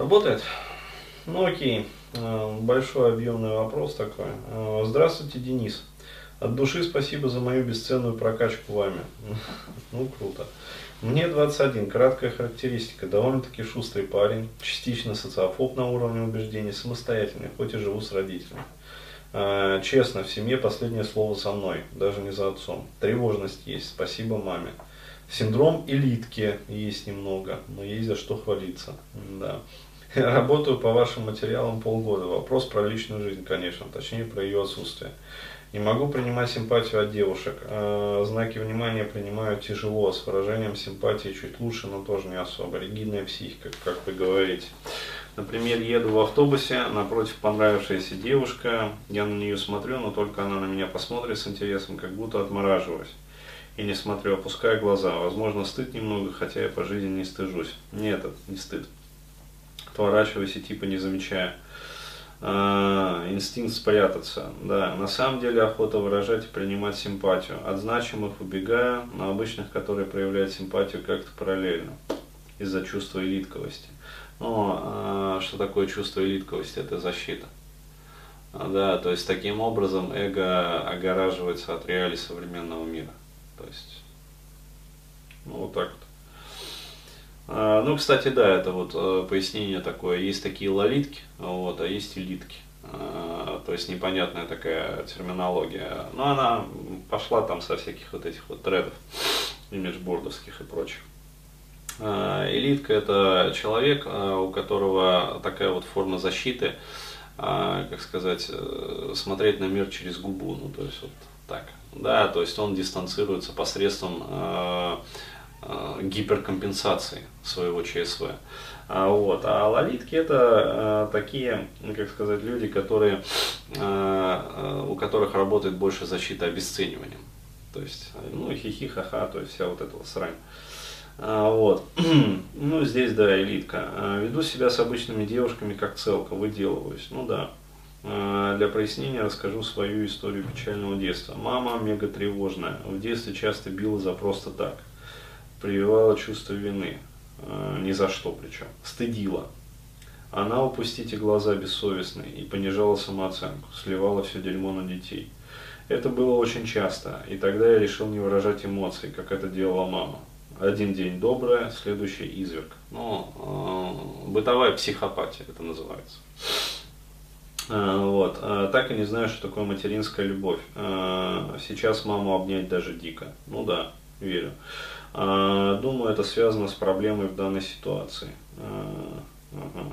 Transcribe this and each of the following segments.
Работает? Ну окей, Э, большой объемный вопрос такой. Э, здравствуйте, Денис. От души спасибо за мою бесценную прокачку вами. Ну, круто. Мне 21, краткая характеристика. Довольно-таки шустрый парень, частично социофоб на уровне убеждений, самостоятельный, хоть и живу с родителями. Э, честно, в семье последнее слово со мной, даже не за отцом. Тревожность есть, спасибо маме. Синдром элитки есть немного, но есть за что хвалиться. Да. Работаю по вашим материалам полгода. Вопрос про личную жизнь, конечно, точнее про ее отсутствие. Не могу принимать симпатию от девушек. Э, знаки внимания принимаю тяжело, с выражением симпатии чуть лучше, но тоже не особо. Ригидная психика, как вы говорите. Например, еду в автобусе, напротив понравившаяся девушка, я на нее смотрю, но только она на меня посмотрит с интересом, как будто отмораживаюсь. И не смотрю, опускаю глаза. Возможно, стыд немного, хотя я по жизни не стыжусь. Нет, это не стыд отворачиваюсь и типа не замечая. А, инстинкт спрятаться, да. На самом деле охота выражать и принимать симпатию. От значимых убегаю, на обычных, которые проявляют симпатию как-то параллельно. Из-за чувства элитковости. Но а, что такое чувство элитковости? Это защита. Да, то есть таким образом эго огораживается от реалий современного мира. То есть, ну вот так вот. А, ну, кстати, да, это вот э, пояснение такое. Есть такие лолитки, вот, а есть элитки. А, то есть непонятная такая терминология. Но она пошла там со всяких вот этих вот тредов, имиджбордовских и прочих. А, элитка это человек, у которого такая вот форма защиты, как сказать, э, смотреть на мир через губу, ну то есть вот так. Да, то есть он дистанцируется посредством гиперкомпенсации своего ЧСВ. А, вот. а лолитки это э, такие, как сказать, люди, которые, э, у которых работает больше защита обесцениванием. То есть, ну, хихи, ха-ха, то есть вся вот эта вот срань. А, вот. ну, здесь, да, элитка. А, веду себя с обычными девушками как целка, выделываюсь. Ну да. А, для прояснения расскажу свою историю печального детства. Мама мега тревожная. В детстве часто била за просто так прививала чувство вины, э, ни за что причем, стыдила. Она, упустите глаза бессовестной, и понижала самооценку, сливала все дерьмо на детей. Это было очень часто, и тогда я решил не выражать эмоций, как это делала мама. Один день добрая, следующий изверг. Ну, э, бытовая психопатия это называется. Э, вот. Э, так и не знаю, что такое материнская любовь. Сейчас маму обнять даже дико. Ну да, верю. А, думаю, это связано с проблемой в данной ситуации. Ага.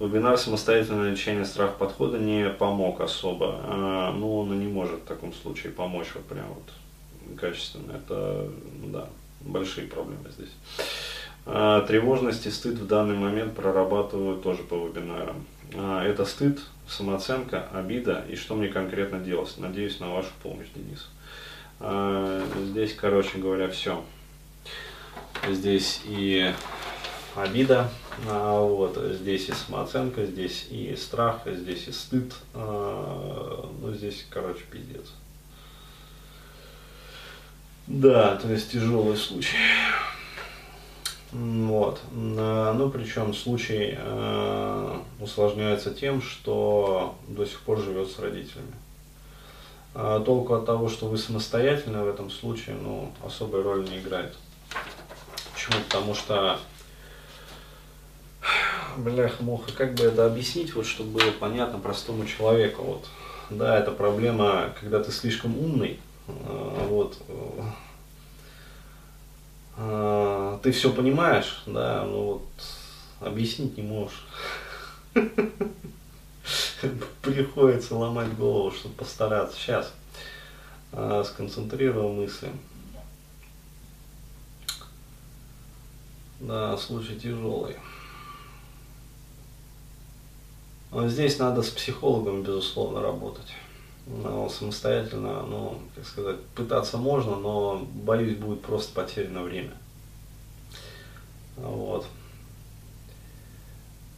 Вебинар «Самостоятельное лечение страх подхода» не помог особо. А, ну, он и не может в таком случае помочь вот прям вот качественно. Это, да, большие проблемы здесь. А, тревожность и стыд в данный момент прорабатываю тоже по вебинарам. Это стыд, самооценка, обида и что мне конкретно делать. Надеюсь на вашу помощь, Денис. Здесь, короче говоря, все здесь и обида, а, вот, здесь и самооценка, здесь и страх, здесь и стыд, а, ну здесь, короче, пиздец. Да, то есть тяжелый случай. Вот. Ну, причем случай э, усложняется тем, что до сих пор живет с родителями. А толку от того, что вы самостоятельно в этом случае, ну, особой роли не играет. Почему? Потому что, бляха муха, как бы это объяснить, вот, чтобы было понятно простому человеку. Вот. Да, это проблема, когда ты слишком умный, а, вот, а, ты все понимаешь, да, но вот объяснить не можешь. Приходится ломать голову, чтобы постараться. Сейчас а, сконцентрирую мысли. Да, случай тяжелый. Но здесь надо с психологом, безусловно, работать. Но самостоятельно, ну, как сказать, пытаться можно, но, боюсь, будет просто потеряно время. Вот.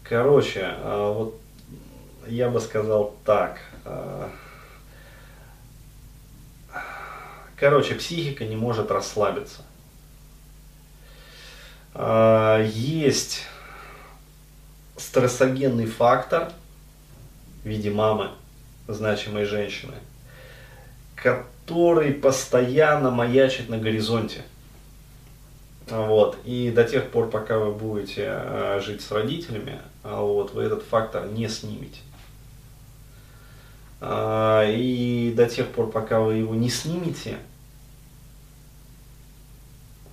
Короче, а, вот я бы сказал так. А, короче, психика не может расслабиться. А, есть стрессогенный фактор в виде мамы, значимой женщины, который постоянно маячит на горизонте. Вот. И до тех пор, пока вы будете э, жить с родителями, а вот, вы этот фактор не снимете. А, и до тех пор, пока вы его не снимете,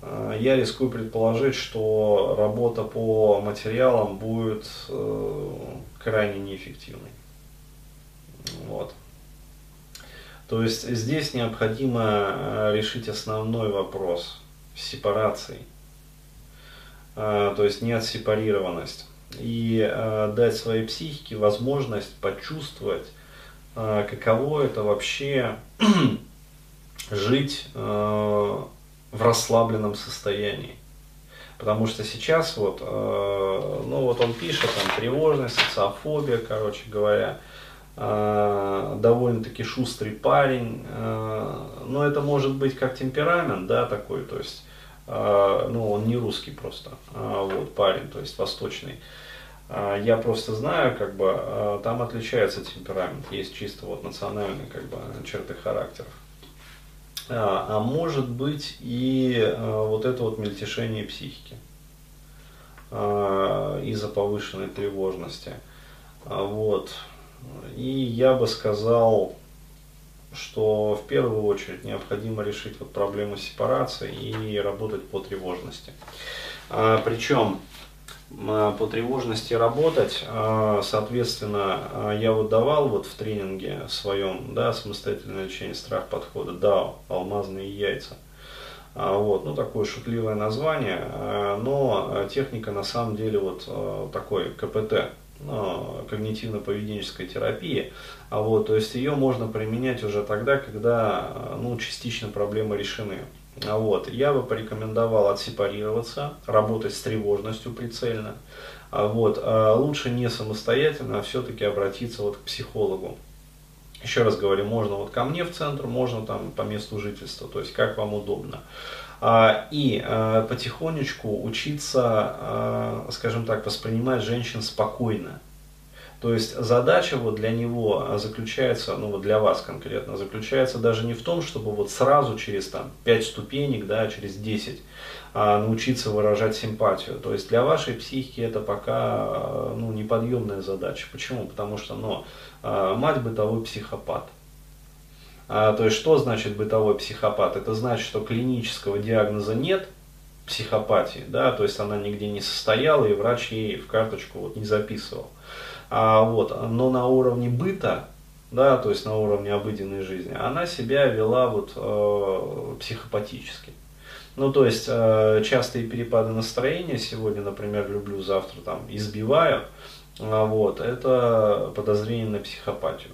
а, я рискую предположить, что работа по материалам будет э, крайне неэффективной. Вот. То есть здесь необходимо э, решить основной вопрос сепарации. А, то есть не отсепарированность. И э, дать своей психике возможность почувствовать, каково это вообще жить в расслабленном состоянии. Потому что сейчас вот, э, ну вот он пишет, там тревожность, социофобия, короче говоря, э, довольно-таки шустрый парень, э, но это может быть как темперамент, да, такой, то есть, э, ну он не русский просто, э, вот парень, то есть восточный. Э, я просто знаю, как бы, э, там отличается темперамент, есть чисто вот национальные, как бы, черты характеров. А, а может быть и а, вот это вот мельтешение психики а, из-за повышенной тревожности. Вот. И я бы сказал, что в первую очередь необходимо решить вот проблему сепарации и работать по тревожности. Причем Э, по тревожности работать. А, соответственно, а, я вот давал вот в тренинге своем, да, самостоятельное лечение страх подхода, да, алмазные яйца. А, вот, ну такое шутливое название, но техника на самом деле вот такой КПТ, когнитивно-поведенческой терапии, а вот, то есть ее можно применять уже тогда, когда ну, частично проблемы решены. А вот. Я бы порекомендовал отсепарироваться, работать с тревожностью прицельно. А вот. А лучше не самостоятельно, а все-таки обратиться вот к психологу. Еще раз говорю, можно вот ко мне в центр, можно там по месту жительства, то есть как вам удобно. И потихонечку учиться, скажем так, воспринимать женщин спокойно. То есть задача вот для него заключается, ну вот для вас конкретно, заключается даже не в том, чтобы вот сразу через там 5 ступенек, да, через 10 а, научиться выражать симпатию. То есть для вашей психики это пока ну, неподъемная задача. Почему? Потому что ну, а, мать бытовой психопат. А, то есть что значит бытовой психопат? Это значит, что клинического диагноза нет, психопатии, да, то есть она нигде не состояла, и врач ей в карточку вот не записывал. А, вот, но на уровне быта, да, то есть на уровне обыденной жизни, она себя вела вот э, психопатически. Ну, то есть э, частые перепады настроения, сегодня, например, люблю, завтра там избиваю, э, вот, это подозрение на психопатию.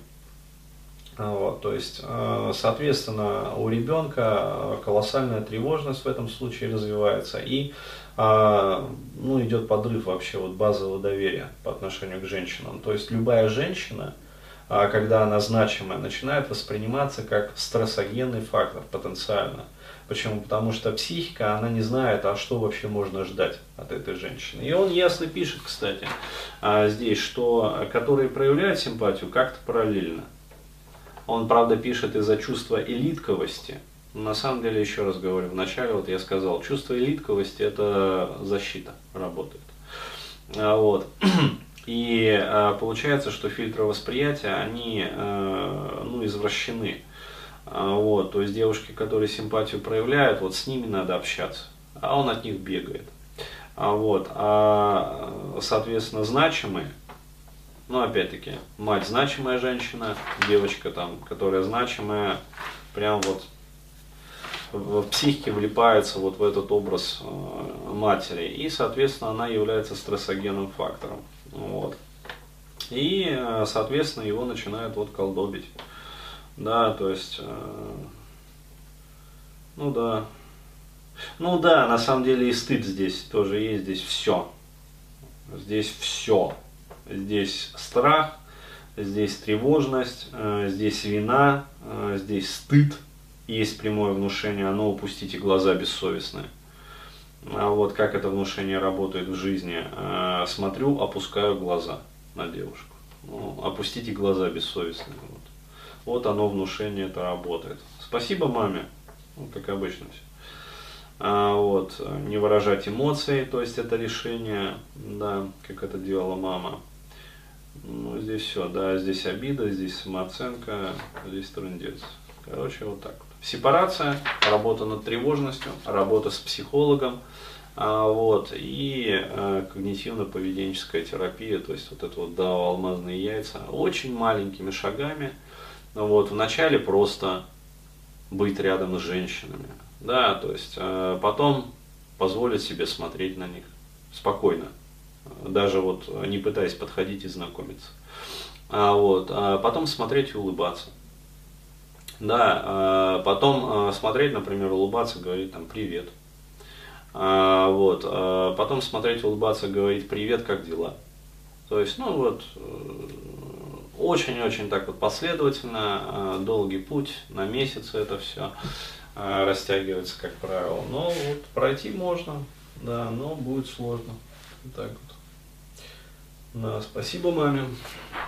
Вот, то есть, э, соответственно, у ребенка колоссальная тревожность в этом случае развивается, и а, идет подрыв вообще вот базового доверия по отношению к женщинам. То есть любая женщина, а, когда она значимая, начинает восприниматься как стрессогенный фактор потенциально. Почему? Потому что психика, она не знает, а что вообще можно ждать от этой женщины. И он ясно пишет, кстати, а, здесь, что которые проявляют симпатию как-то параллельно. Он, правда, пишет из-за чувства элитковости, на самом деле, еще раз говорю, вначале вот я сказал, чувство элитковости это защита работает. А, вот. И а, получается, что фильтры восприятия, они а, ну, извращены. Вот, то есть девушки, которые симпатию проявляют, вот с ними надо общаться, а он от них бегает. А вот, а, соответственно, значимые, ну, опять-таки, мать значимая женщина, девочка там, которая значимая, прям вот в психике влипается вот в этот образ э, матери. И, соответственно, она является стрессогенным фактором. Вот. И, э, соответственно, его начинают вот колдобить. Да, то есть, э, ну да. Ну да, на самом деле и стыд здесь тоже есть, здесь все. Здесь все. Здесь страх, здесь тревожность, здесь вина, здесь стыд, есть прямое внушение, ну упустите глаза бессовестные. а вот как это внушение работает в жизни, а, смотрю, опускаю глаза на девушку. Ну, опустите глаза бессовестные. Вот. вот оно внушение это работает. Спасибо маме, ну, как обычно все. А, вот, не выражать эмоции, то есть это решение, да, как это делала мама. Ну, здесь все, да, здесь обида, здесь самооценка, здесь трындец. Короче, вот так вот. Сепарация, работа над тревожностью, работа с психологом, а, вот, и а, когнитивно-поведенческая терапия, то есть вот это вот, да, алмазные яйца, очень маленькими шагами, вот, вначале просто быть рядом с женщинами, да, то есть а, потом позволить себе смотреть на них спокойно, даже вот не пытаясь подходить и знакомиться. А, вот, а потом смотреть и улыбаться. Да, а потом а, смотреть, например, улыбаться, говорить там привет. А, вот, потом смотреть, улыбаться, говорить привет, как дела. То есть, ну вот, э, очень-очень так вот последовательно, долгий путь, на месяцы это все растягивается, как правило. Но вот пройти можно, да, но будет сложно. Так вот. Да, спасибо маме.